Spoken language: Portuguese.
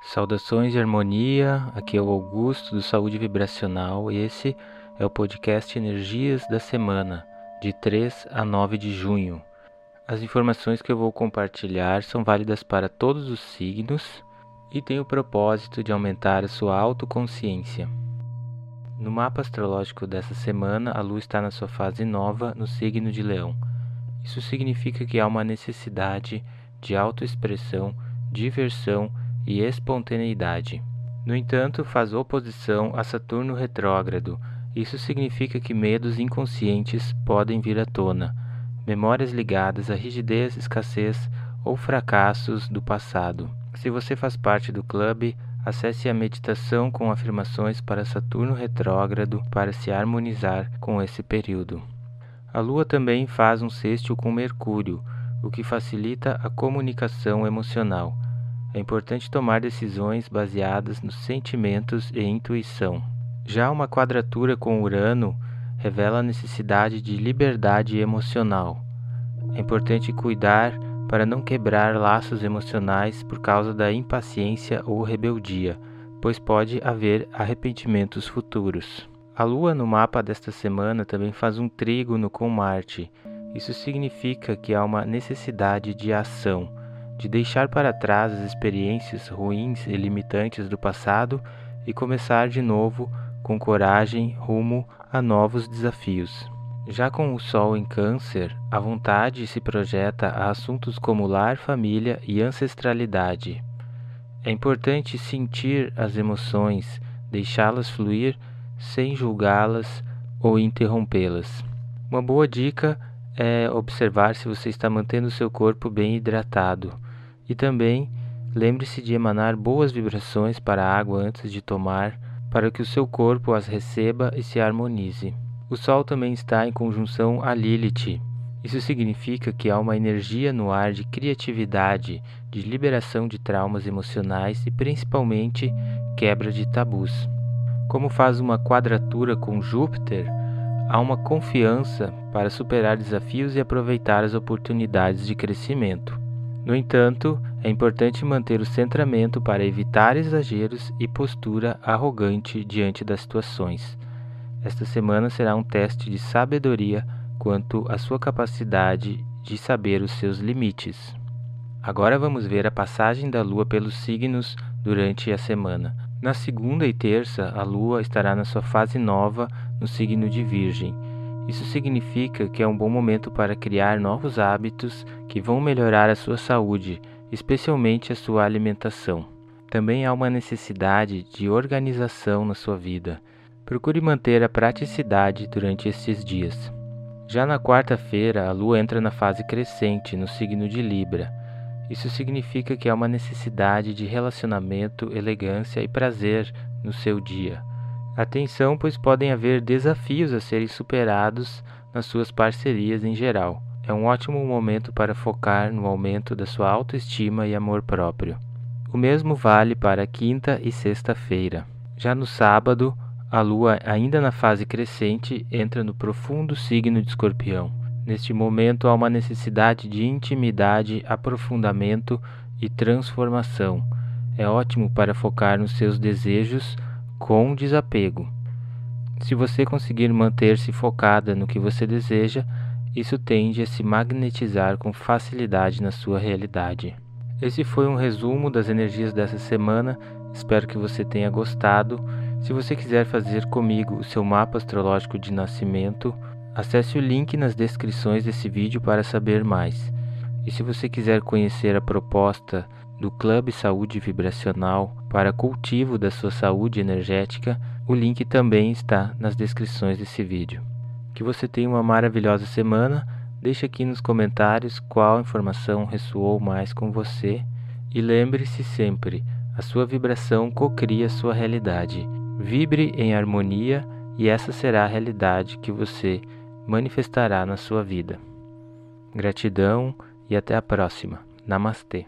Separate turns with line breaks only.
Saudações e harmonia, aqui é o Augusto do Saúde Vibracional e esse é o podcast Energias da Semana, de 3 a 9 de junho. As informações que eu vou compartilhar são válidas para todos os signos e têm o propósito de aumentar a sua autoconsciência. No mapa astrológico dessa semana, a Lua está na sua fase nova no signo de Leão. Isso significa que há uma necessidade de autoexpressão, diversão e espontaneidade. No entanto, faz oposição a Saturno retrógrado. Isso significa que medos inconscientes podem vir à tona, memórias ligadas à rigidez, escassez ou fracassos do passado. Se você faz parte do clube, acesse a meditação com afirmações para Saturno retrógrado para se harmonizar com esse período. A Lua também faz um sextil com Mercúrio, o que facilita a comunicação emocional. É importante tomar decisões baseadas nos sentimentos e intuição. Já uma quadratura com Urano revela a necessidade de liberdade emocional. É importante cuidar para não quebrar laços emocionais por causa da impaciência ou rebeldia, pois pode haver arrependimentos futuros. A Lua no mapa desta semana também faz um trígono com Marte. Isso significa que há uma necessidade de ação de deixar para trás as experiências ruins e limitantes do passado e começar de novo com coragem rumo a novos desafios. Já com o Sol em Câncer, a vontade se projeta a assuntos como lar, família e ancestralidade. É importante sentir as emoções, deixá-las fluir sem julgá-las ou interrompê-las. Uma boa dica é observar se você está mantendo seu corpo bem hidratado e também lembre-se de emanar boas vibrações para a água antes de tomar, para que o seu corpo as receba e se harmonize. O Sol também está em conjunção a Lilith. Isso significa que há uma energia no ar de criatividade, de liberação de traumas emocionais e principalmente quebra de tabus. Como faz uma quadratura com Júpiter, há uma confiança para superar desafios e aproveitar as oportunidades de crescimento. No entanto, é importante manter o centramento para evitar exageros e postura arrogante diante das situações. Esta semana será um teste de sabedoria quanto à sua capacidade de saber os seus limites. Agora vamos ver a passagem da Lua pelos signos durante a semana. Na segunda e terça, a Lua estará na sua fase nova no signo de Virgem isso significa que é um bom momento para criar novos hábitos que vão melhorar a sua saúde, especialmente a sua alimentação. Também há uma necessidade de organização na sua vida. Procure manter a praticidade durante estes dias. Já na quarta-feira, a lua entra na fase crescente, no signo de Libra. Isso significa que há uma necessidade de relacionamento, elegância e prazer no seu dia. Atenção, pois podem haver desafios a serem superados nas suas parcerias em geral. É um ótimo momento para focar no aumento da sua autoestima e amor próprio. O mesmo vale para quinta e sexta-feira. Já no sábado, a lua, ainda na fase crescente, entra no profundo signo de Escorpião. Neste momento há uma necessidade de intimidade, aprofundamento e transformação. É ótimo para focar nos seus desejos com desapego. Se você conseguir manter-se focada no que você deseja, isso tende a se magnetizar com facilidade na sua realidade. Esse foi um resumo das energias dessa semana. Espero que você tenha gostado. Se você quiser fazer comigo o seu mapa astrológico de nascimento, acesse o link nas descrições desse vídeo para saber mais. E se você quiser conhecer a proposta do Clube Saúde Vibracional para cultivo da sua saúde energética, o link também está nas descrições desse vídeo. Que você tenha uma maravilhosa semana. Deixe aqui nos comentários qual informação ressoou mais com você e lembre-se sempre, a sua vibração cocria sua realidade. Vibre em harmonia e essa será a realidade que você manifestará na sua vida. Gratidão e até a próxima. Namastê.